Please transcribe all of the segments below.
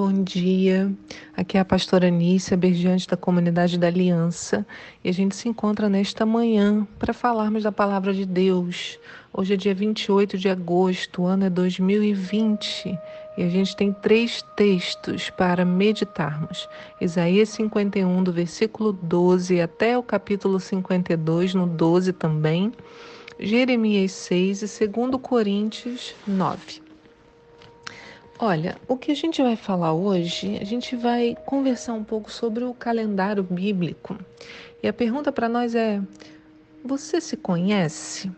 bom dia. Aqui é a pastora Anícia, bergiante da comunidade da Aliança, e a gente se encontra nesta manhã para falarmos da palavra de Deus. Hoje é dia 28 de agosto, o ano é 2020, e a gente tem três textos para meditarmos. Isaías 51, do versículo 12 até o capítulo 52, no 12 também. Jeremias 6 e 2 Coríntios 9. Olha, o que a gente vai falar hoje, a gente vai conversar um pouco sobre o calendário bíblico. E a pergunta para nós é: você se conhece?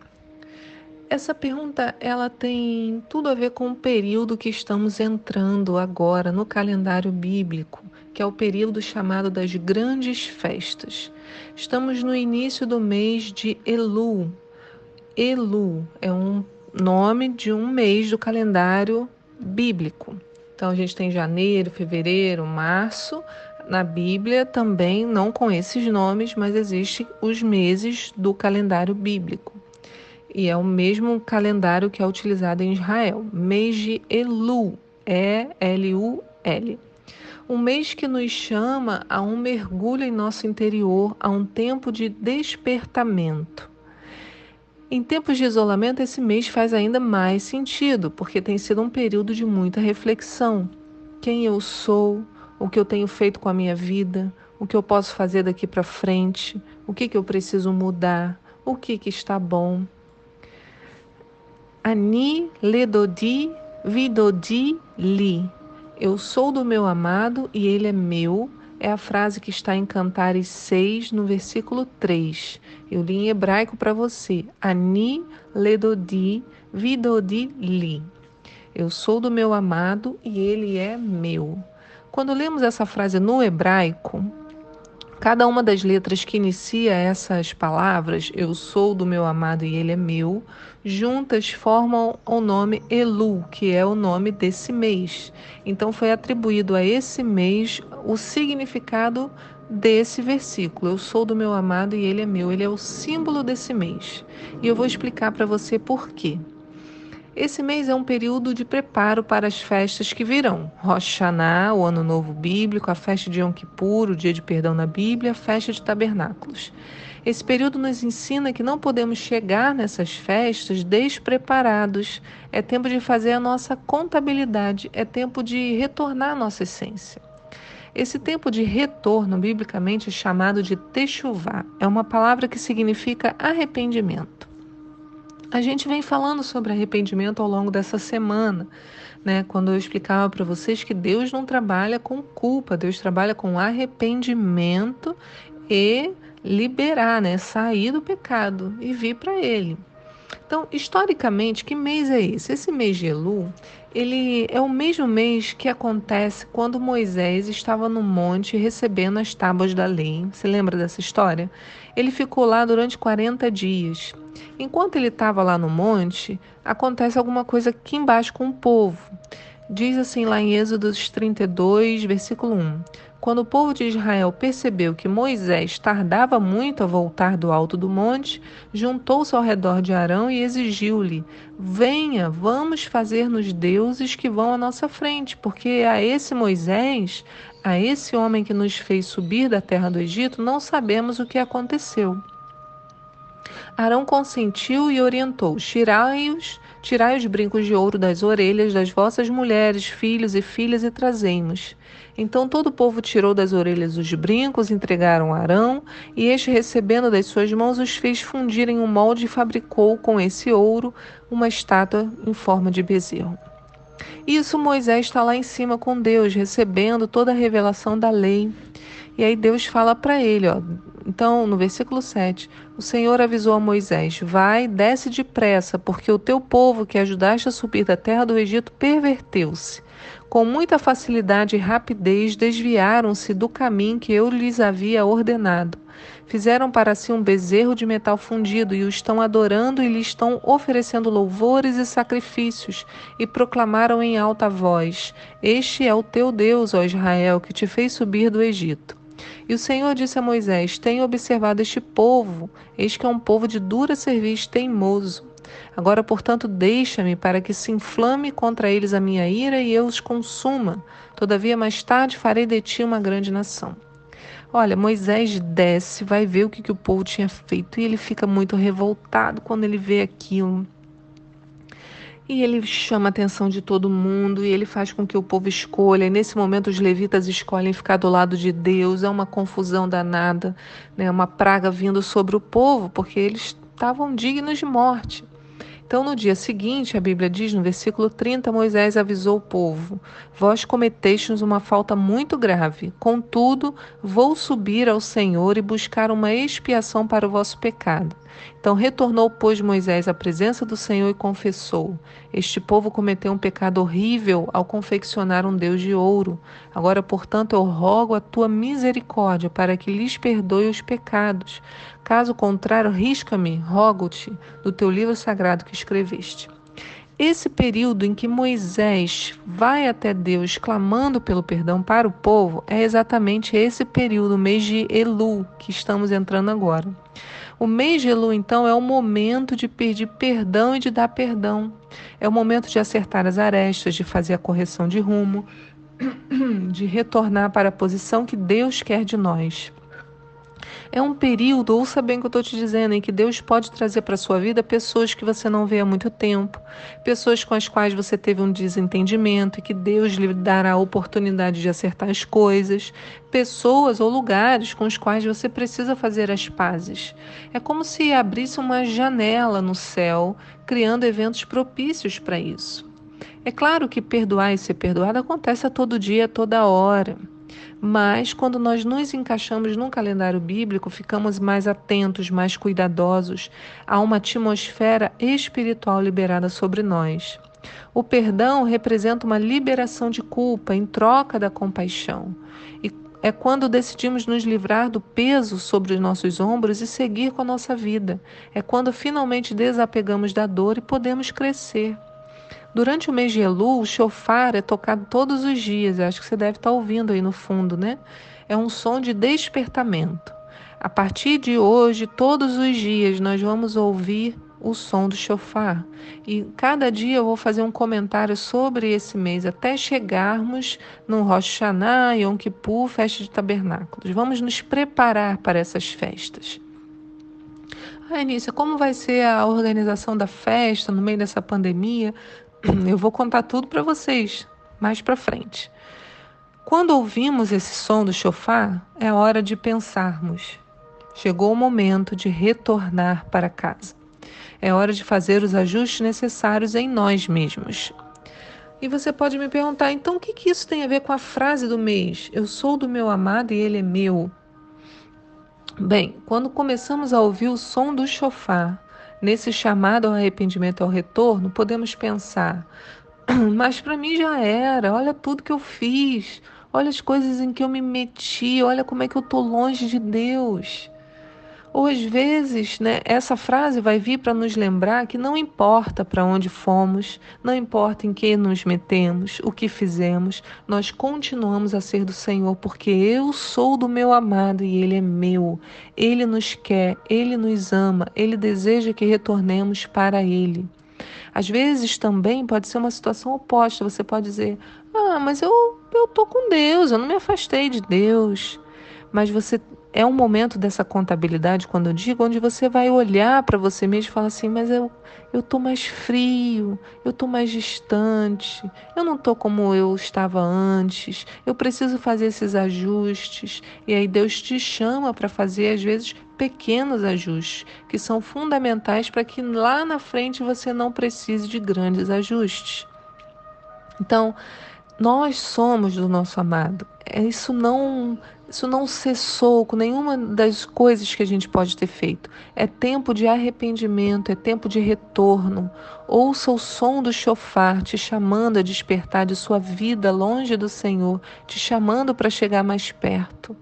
Essa pergunta ela tem tudo a ver com o período que estamos entrando agora no calendário bíblico, que é o período chamado das grandes festas. Estamos no início do mês de Elu. Elu é um nome de um mês do calendário bíblico. Então a gente tem janeiro, fevereiro, março. Na Bíblia também, não com esses nomes, mas existem os meses do calendário bíblico. E é o mesmo calendário que é utilizado em Israel. Mês de Elu, E-L-U-L. Um mês que nos chama a um mergulho em nosso interior, a um tempo de despertamento. Em tempos de isolamento, esse mês faz ainda mais sentido, porque tem sido um período de muita reflexão. Quem eu sou, o que eu tenho feito com a minha vida, o que eu posso fazer daqui para frente, o que, que eu preciso mudar, o que, que está bom. Ani ledodi vidodi li. Eu sou do meu amado e ele é meu é a frase que está em Cantares 6, no versículo 3. Eu li em hebraico para você. Ani ledodi vidodi li. Eu sou do meu amado e ele é meu. Quando lemos essa frase no hebraico, cada uma das letras que inicia essas palavras, eu sou do meu amado e ele é meu, juntas formam o nome Elu, que é o nome desse mês. Então foi atribuído a esse mês o significado desse versículo. Eu sou do meu amado e ele é meu. Ele é o símbolo desse mês. E eu vou explicar para você por quê. Esse mês é um período de preparo para as festas que virão. Rosh Hashanah, o Ano Novo Bíblico, a festa de Yom Kippur, o Dia de Perdão na Bíblia, a festa de Tabernáculos. Esse período nos ensina que não podemos chegar nessas festas despreparados. É tempo de fazer a nossa contabilidade, é tempo de retornar à nossa essência. Esse tempo de retorno, biblicamente, é chamado de techuvá. É uma palavra que significa arrependimento. A gente vem falando sobre arrependimento ao longo dessa semana, né? Quando eu explicava para vocês que Deus não trabalha com culpa, Deus trabalha com arrependimento e liberar, né? Sair do pecado e vir para Ele. Então, historicamente, que mês é esse? Esse mês de Elu, ele é o mesmo mês que acontece quando Moisés estava no monte recebendo as tábuas da lei. Você lembra dessa história? Ele ficou lá durante 40 dias. Enquanto ele estava lá no monte, acontece alguma coisa aqui embaixo com o povo. Diz assim lá em Êxodo 32, versículo 1: quando o povo de Israel percebeu que Moisés tardava muito a voltar do alto do monte, juntou-se ao redor de Arão e exigiu-lhe: Venha, vamos fazer-nos deuses que vão à nossa frente, porque a esse Moisés, a esse homem que nos fez subir da terra do Egito, não sabemos o que aconteceu. Arão consentiu e orientou: Tirai-os Tirai os brincos de ouro das orelhas das vossas mulheres, filhos e filhas, e trazei-mos. Então todo o povo tirou das orelhas os brincos, entregaram a Arão, e este, recebendo das suas mãos, os fez fundir em um molde e fabricou com esse ouro uma estátua em forma de bezerro. Isso Moisés está lá em cima com Deus, recebendo toda a revelação da lei. E aí Deus fala para ele, ó, então, no versículo 7, o Senhor avisou a Moisés: Vai, desce depressa, porque o teu povo que ajudaste a subir da terra do Egito perverteu-se. Com muita facilidade e rapidez desviaram-se do caminho que eu lhes havia ordenado. Fizeram para si um bezerro de metal fundido e o estão adorando e lhe estão oferecendo louvores e sacrifícios, e proclamaram em alta voz: Este é o teu Deus, ó Israel, que te fez subir do Egito. E o Senhor disse a Moisés: Tenho observado este povo, eis que é um povo de dura serviço teimoso. Agora, portanto, deixa-me para que se inflame contra eles a minha ira e eu os consuma. Todavia, mais tarde farei de ti uma grande nação. Olha, Moisés desce, vai ver o que, que o povo tinha feito e ele fica muito revoltado quando ele vê aquilo. E ele chama a atenção de todo mundo e ele faz com que o povo escolha. E nesse momento os levitas escolhem ficar do lado de Deus. É uma confusão danada, né? uma praga vindo sobre o povo, porque eles estavam dignos de morte. Então, no dia seguinte, a Bíblia diz no versículo 30, Moisés avisou o povo: Vós cometestes uma falta muito grave. Contudo, vou subir ao Senhor e buscar uma expiação para o vosso pecado. Então retornou, pois, Moisés à presença do Senhor e confessou: Este povo cometeu um pecado horrível ao confeccionar um Deus de ouro. Agora, portanto, eu rogo a tua misericórdia para que lhes perdoe os pecados. Caso contrário, risca-me, rogo-te, do teu livro sagrado que escreveste. Esse período em que Moisés vai até Deus clamando pelo perdão para o povo é exatamente esse período, o mês de Elu, que estamos entrando agora. O mês de Elu, então, é o momento de pedir perdão e de dar perdão. É o momento de acertar as arestas, de fazer a correção de rumo, de retornar para a posição que Deus quer de nós. É um período, ouça bem o que eu estou te dizendo, em que Deus pode trazer para sua vida pessoas que você não vê há muito tempo, pessoas com as quais você teve um desentendimento e que Deus lhe dará a oportunidade de acertar as coisas, pessoas ou lugares com os quais você precisa fazer as pazes. É como se abrisse uma janela no céu, criando eventos propícios para isso. É claro que perdoar e ser perdoado acontece a todo dia, a toda hora. Mas quando nós nos encaixamos num calendário bíblico, ficamos mais atentos, mais cuidadosos a uma atmosfera espiritual liberada sobre nós. O perdão representa uma liberação de culpa em troca da compaixão. E é quando decidimos nos livrar do peso sobre os nossos ombros e seguir com a nossa vida. É quando finalmente desapegamos da dor e podemos crescer. Durante o mês de Elu, o chofar é tocado todos os dias. Eu acho que você deve estar ouvindo aí no fundo, né? É um som de despertamento. A partir de hoje, todos os dias, nós vamos ouvir o som do chofar. E cada dia eu vou fazer um comentário sobre esse mês, até chegarmos no Rosh Hashanah, Yom Kippur, Festa de Tabernáculos. Vamos nos preparar para essas festas. Ah, Anícia, como vai ser a organização da festa no meio dessa pandemia? Eu vou contar tudo para vocês mais para frente. Quando ouvimos esse som do chofar, é hora de pensarmos. Chegou o momento de retornar para casa. É hora de fazer os ajustes necessários em nós mesmos. E você pode me perguntar, então o que, que isso tem a ver com a frase do mês? Eu sou do meu amado e ele é meu. Bem, quando começamos a ouvir o som do chofar, Nesse chamado ao arrependimento ao retorno, podemos pensar: mas para mim já era, olha tudo que eu fiz, olha as coisas em que eu me meti, olha como é que eu estou longe de Deus. Ou às vezes, né, essa frase vai vir para nos lembrar que não importa para onde fomos, não importa em que nos metemos, o que fizemos, nós continuamos a ser do Senhor, porque eu sou do meu amado e ele é meu. Ele nos quer, ele nos ama, ele deseja que retornemos para ele. Às vezes também pode ser uma situação oposta. Você pode dizer: "Ah, mas eu eu tô com Deus, eu não me afastei de Deus". Mas você é um momento dessa contabilidade, quando eu digo, onde você vai olhar para você mesmo e falar assim: mas eu eu tô mais frio, eu tô mais distante, eu não tô como eu estava antes, eu preciso fazer esses ajustes. E aí Deus te chama para fazer, às vezes, pequenos ajustes, que são fundamentais para que lá na frente você não precise de grandes ajustes. Então, nós somos do nosso amado. Isso não isso não cessou com nenhuma das coisas que a gente pode ter feito. É tempo de arrependimento, é tempo de retorno. Ouça o som do chofar te chamando a despertar de sua vida longe do Senhor, te chamando para chegar mais perto.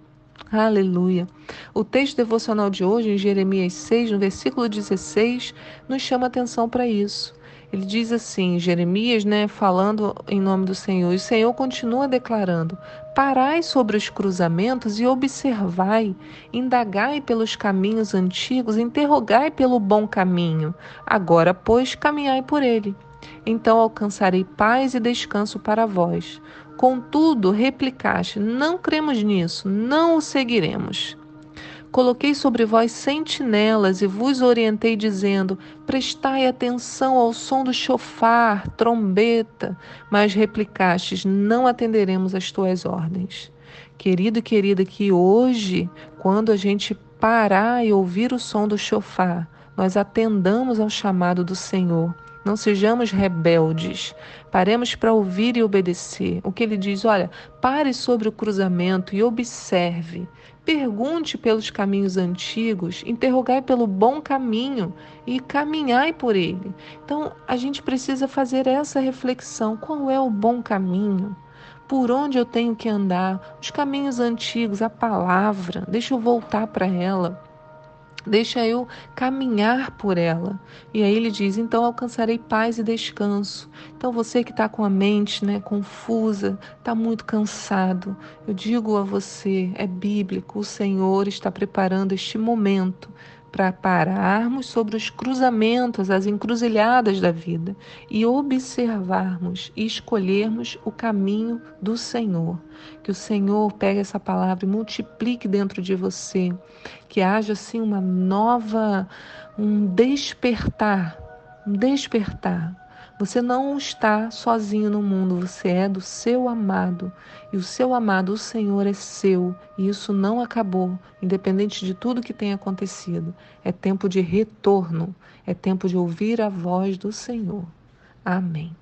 Aleluia. O texto devocional de hoje, em Jeremias 6, no versículo 16, nos chama atenção para isso. Ele diz assim, Jeremias, né, falando em nome do Senhor, e o Senhor continua declarando: Parai sobre os cruzamentos e observai, indagai pelos caminhos antigos, interrogai pelo bom caminho. Agora, pois, caminhai por ele. Então alcançarei paz e descanso para vós. Contudo, replicaste: Não cremos nisso, não o seguiremos. Coloquei sobre vós sentinelas e vos orientei, dizendo: Prestai atenção ao som do chofar, trombeta. Mas replicastes: Não atenderemos às tuas ordens. Querido e querida, que hoje, quando a gente parar e ouvir o som do chofar, nós atendamos ao chamado do Senhor. Não sejamos rebeldes. Paremos para ouvir e obedecer. O que ele diz: olha, pare sobre o cruzamento e observe. Pergunte pelos caminhos antigos, interrogai pelo bom caminho e caminhai por ele. Então, a gente precisa fazer essa reflexão: qual é o bom caminho? Por onde eu tenho que andar? Os caminhos antigos, a palavra, deixa eu voltar para ela. Deixa eu caminhar por ela. E aí ele diz: então alcançarei paz e descanso. Então você que está com a mente né, confusa, está muito cansado, eu digo a você: é bíblico, o Senhor está preparando este momento para pararmos sobre os cruzamentos, as encruzilhadas da vida e observarmos e escolhermos o caminho do Senhor. Que o Senhor pegue essa palavra e multiplique dentro de você, que haja assim uma nova, um despertar, um despertar você não está sozinho no mundo, você é do seu amado. E o seu amado, o Senhor, é seu. E isso não acabou, independente de tudo que tenha acontecido. É tempo de retorno, é tempo de ouvir a voz do Senhor. Amém.